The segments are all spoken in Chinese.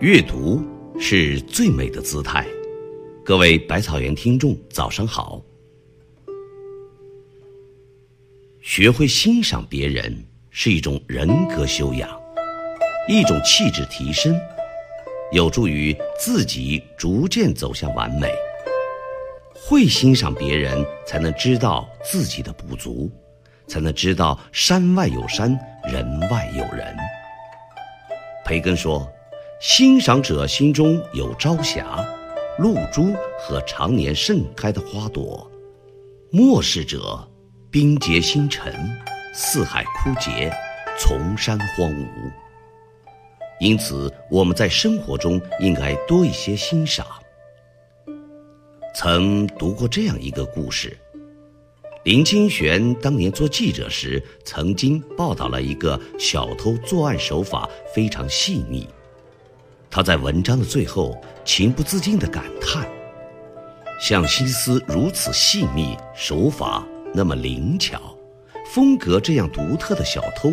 阅读是最美的姿态。各位百草园听众，早上好。学会欣赏别人是一种人格修养，一种气质提升，有助于自己逐渐走向完美。会欣赏别人，才能知道自己的不足，才能知道山外有山，人外有人。培根说。欣赏者心中有朝霞、露珠和常年盛开的花朵；漠视者，冰结星辰，四海枯竭，丛山荒芜。因此，我们在生活中应该多一些欣赏。曾读过这样一个故事：林清玄当年做记者时，曾经报道了一个小偷作案手法非常细腻。他在文章的最后情不自禁地感叹：“像心思如此细密、手法那么灵巧、风格这样独特的小偷，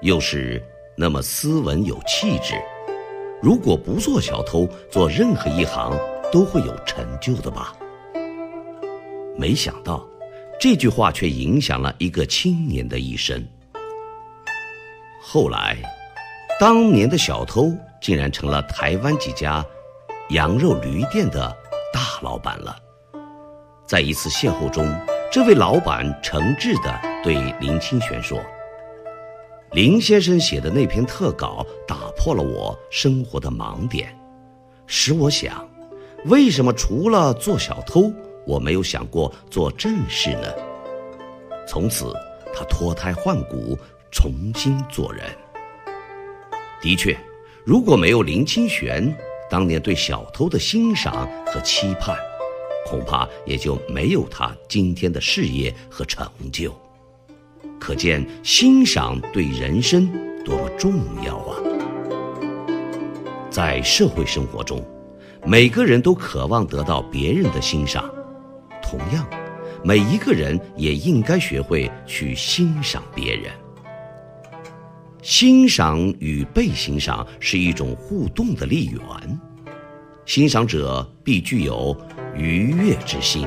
又是那么斯文有气质。如果不做小偷，做任何一行都会有成就的吧？”没想到，这句话却影响了一个青年的一生。后来，当年的小偷。竟然成了台湾几家羊肉驴店的大老板了。在一次邂逅中，这位老板诚挚地对林清玄说：“林先生写的那篇特稿打破了我生活的盲点，使我想，为什么除了做小偷，我没有想过做正事呢？”从此，他脱胎换骨，重新做人。的确。如果没有林清玄当年对小偷的欣赏和期盼，恐怕也就没有他今天的事业和成就。可见欣赏对人生多么重要啊！在社会生活中，每个人都渴望得到别人的欣赏，同样，每一个人也应该学会去欣赏别人。欣赏与被欣赏是一种互动的力源，欣赏者必具有愉悦之心、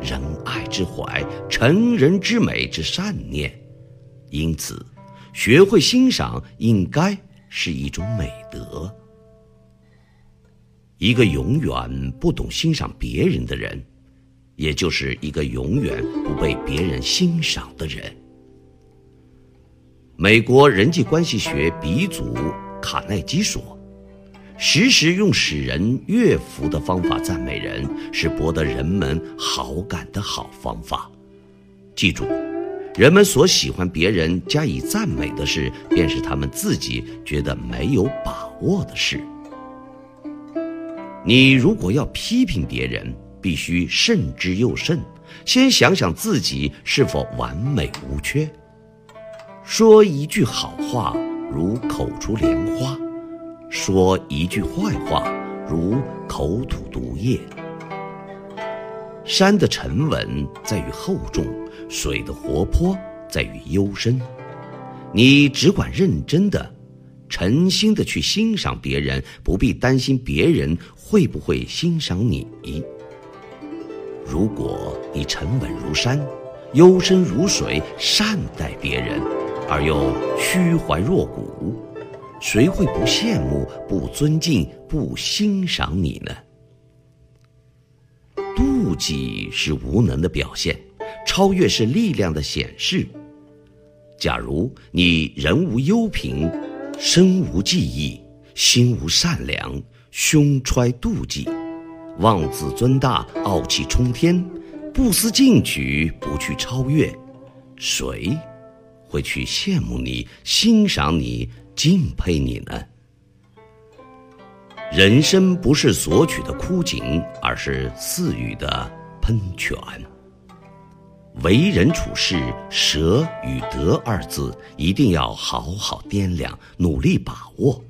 仁爱之怀、成人之美之善念，因此，学会欣赏应该是一种美德。一个永远不懂欣赏别人的人，也就是一个永远不被别人欣赏的人。美国人际关系学鼻祖卡耐基说：“时时用使人悦服的方法赞美人，是博得人们好感的好方法。记住，人们所喜欢别人加以赞美的事，便是他们自己觉得没有把握的事。你如果要批评别人，必须慎之又慎，先想想自己是否完美无缺。”说一句好话，如口出莲花；说一句坏话，如口吐毒液。山的沉稳在于厚重，水的活泼在于幽深。你只管认真的、诚心的去欣赏别人，不必担心别人会不会欣赏你。如果你沉稳如山，幽深如水，善待别人。而又虚怀若谷，谁会不羡慕、不尊敬、不欣赏你呢？妒忌是无能的表现，超越是力量的显示。假如你人无忧平，身无记忆，心无善良，胸揣妒忌，妄自尊大，傲气冲天，不思进取，不去超越，谁？会去羡慕你、欣赏你、敬佩你呢？人生不是索取的枯井，而是赐予的喷泉。为人处事，舍与得二字一定要好好掂量，努力把握。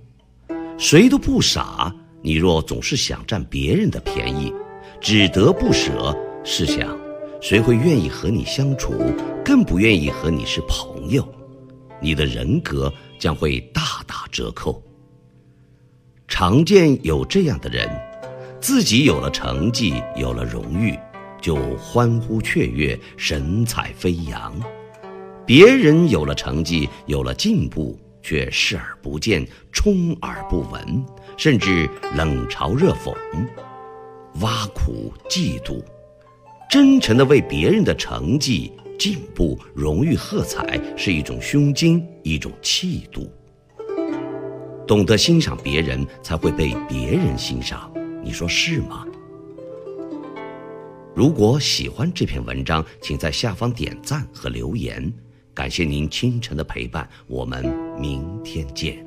谁都不傻，你若总是想占别人的便宜，只得不舍，试想，谁会愿意和你相处？更不愿意和你是朋友。你的人格将会大打折扣。常见有这样的人，自己有了成绩，有了荣誉，就欢呼雀跃，神采飞扬；别人有了成绩，有了进步，却视而不见，充耳不闻，甚至冷嘲热讽、挖苦、嫉妒。真诚的为别人的成绩。进步、荣誉、喝彩是一种胸襟，一种气度。懂得欣赏别人，才会被别人欣赏。你说是吗？如果喜欢这篇文章，请在下方点赞和留言。感谢您清晨的陪伴，我们明天见。